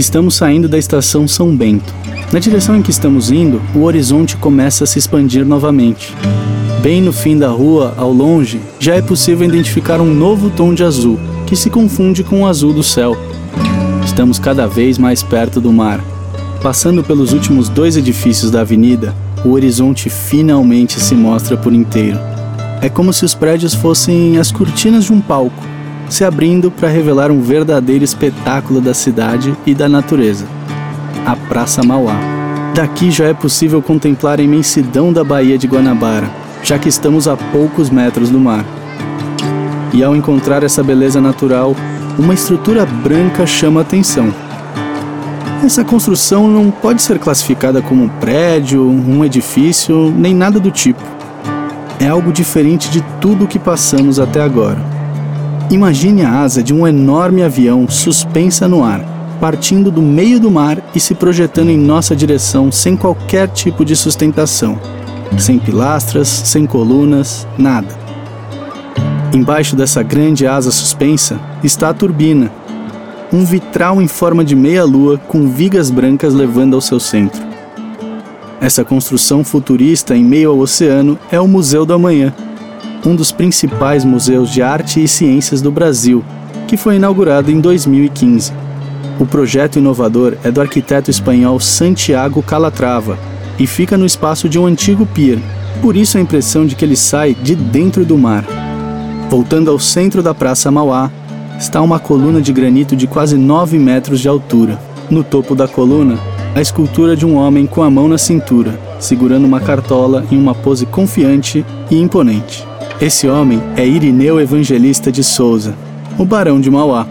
Estamos saindo da estação São Bento. Na direção em que estamos indo, o horizonte começa a se expandir novamente. Bem no fim da rua, ao longe, já é possível identificar um novo tom de azul, que se confunde com o azul do céu. Estamos cada vez mais perto do mar. Passando pelos últimos dois edifícios da avenida, o horizonte finalmente se mostra por inteiro. É como se os prédios fossem as cortinas de um palco, se abrindo para revelar um verdadeiro espetáculo da cidade e da natureza a Praça Mauá. Daqui já é possível contemplar a imensidão da Baía de Guanabara, já que estamos a poucos metros do mar. E ao encontrar essa beleza natural, uma estrutura branca chama a atenção. Essa construção não pode ser classificada como um prédio, um edifício, nem nada do tipo. É algo diferente de tudo o que passamos até agora. Imagine a asa de um enorme avião suspensa no ar partindo do meio do mar e se projetando em nossa direção sem qualquer tipo de sustentação, sem pilastras, sem colunas, nada. Embaixo dessa grande asa suspensa está a turbina, um vitral em forma de meia-lua com vigas brancas levando ao seu centro. Essa construção futurista em meio ao oceano é o Museu do Amanhã, um dos principais museus de arte e ciências do Brasil, que foi inaugurado em 2015. O projeto inovador é do arquiteto espanhol Santiago Calatrava e fica no espaço de um antigo pier, por isso a impressão de que ele sai de dentro do mar. Voltando ao centro da Praça Mauá, está uma coluna de granito de quase 9 metros de altura. No topo da coluna, a escultura de um homem com a mão na cintura, segurando uma cartola em uma pose confiante e imponente. Esse homem é Irineu Evangelista de Souza, o Barão de Mauá.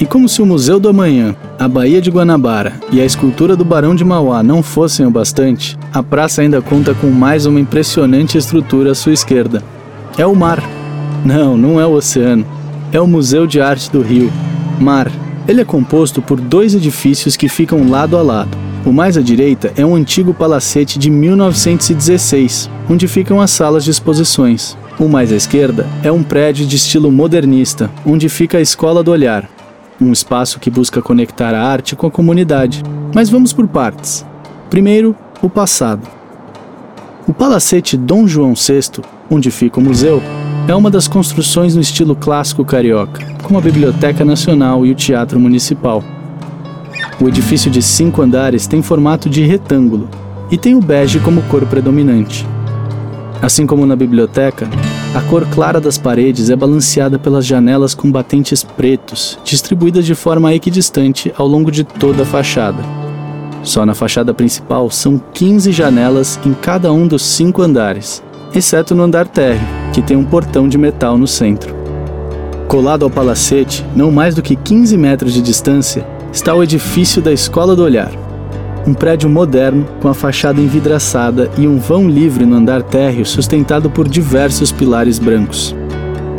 E como se o Museu do Amanhã, a Baía de Guanabara e a escultura do Barão de Mauá não fossem o bastante, a praça ainda conta com mais uma impressionante estrutura à sua esquerda. É o mar. Não, não é o oceano. É o Museu de Arte do Rio. Mar. Ele é composto por dois edifícios que ficam lado a lado. O mais à direita é um antigo palacete de 1916, onde ficam as salas de exposições. O mais à esquerda é um prédio de estilo modernista, onde fica a Escola do Olhar, um espaço que busca conectar a arte com a comunidade. Mas vamos por partes. Primeiro, o passado. O palacete Dom João VI, onde fica o museu, é uma das construções no estilo clássico carioca, com a Biblioteca Nacional e o Teatro Municipal. O edifício de cinco andares tem formato de retângulo e tem o bege como cor predominante. Assim como na biblioteca, a cor clara das paredes é balanceada pelas janelas com batentes pretos, distribuídas de forma equidistante ao longo de toda a fachada. Só na fachada principal são 15 janelas em cada um dos cinco andares, exceto no andar térreo, que tem um portão de metal no centro. Colado ao palacete, não mais do que 15 metros de distância, está o edifício da Escola do Olhar, um prédio moderno com a fachada envidraçada e um vão livre no andar térreo sustentado por diversos pilares brancos.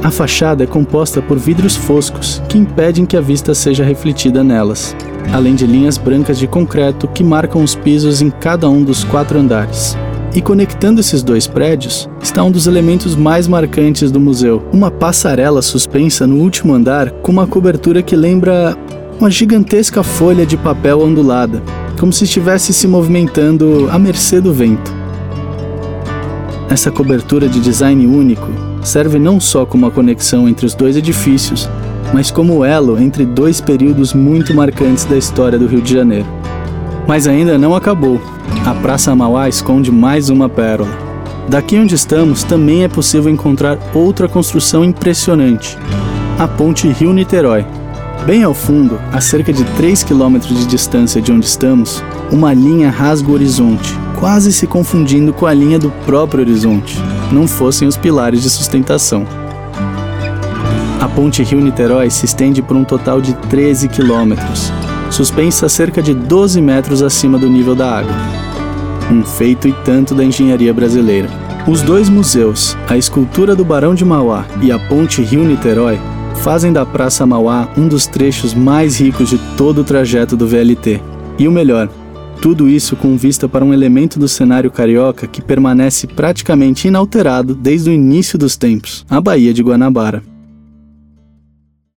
A fachada é composta por vidros foscos que impedem que a vista seja refletida nelas, além de linhas brancas de concreto que marcam os pisos em cada um dos quatro andares. E conectando esses dois prédios está um dos elementos mais marcantes do museu, uma passarela suspensa no último andar com uma cobertura que lembra uma gigantesca folha de papel ondulada, como se estivesse se movimentando à mercê do vento. Essa cobertura de design único serve não só como a conexão entre os dois edifícios, mas como elo entre dois períodos muito marcantes da história do Rio de Janeiro. Mas ainda não acabou. A Praça Mauá esconde mais uma pérola. Daqui onde estamos também é possível encontrar outra construção impressionante: a Ponte Rio-Niterói, Bem ao fundo, a cerca de 3 km de distância de onde estamos, uma linha rasga o horizonte, quase se confundindo com a linha do próprio horizonte, não fossem os pilares de sustentação. A ponte Rio-Niterói se estende por um total de 13 quilômetros, suspensa a cerca de 12 metros acima do nível da água. Um feito e tanto da engenharia brasileira. Os dois museus, a escultura do Barão de Mauá e a ponte Rio-Niterói, fazem da Praça Mauá um dos trechos mais ricos de todo o trajeto do VLT. E o melhor, tudo isso com vista para um elemento do cenário carioca que permanece praticamente inalterado desde o início dos tempos, a Baía de Guanabara.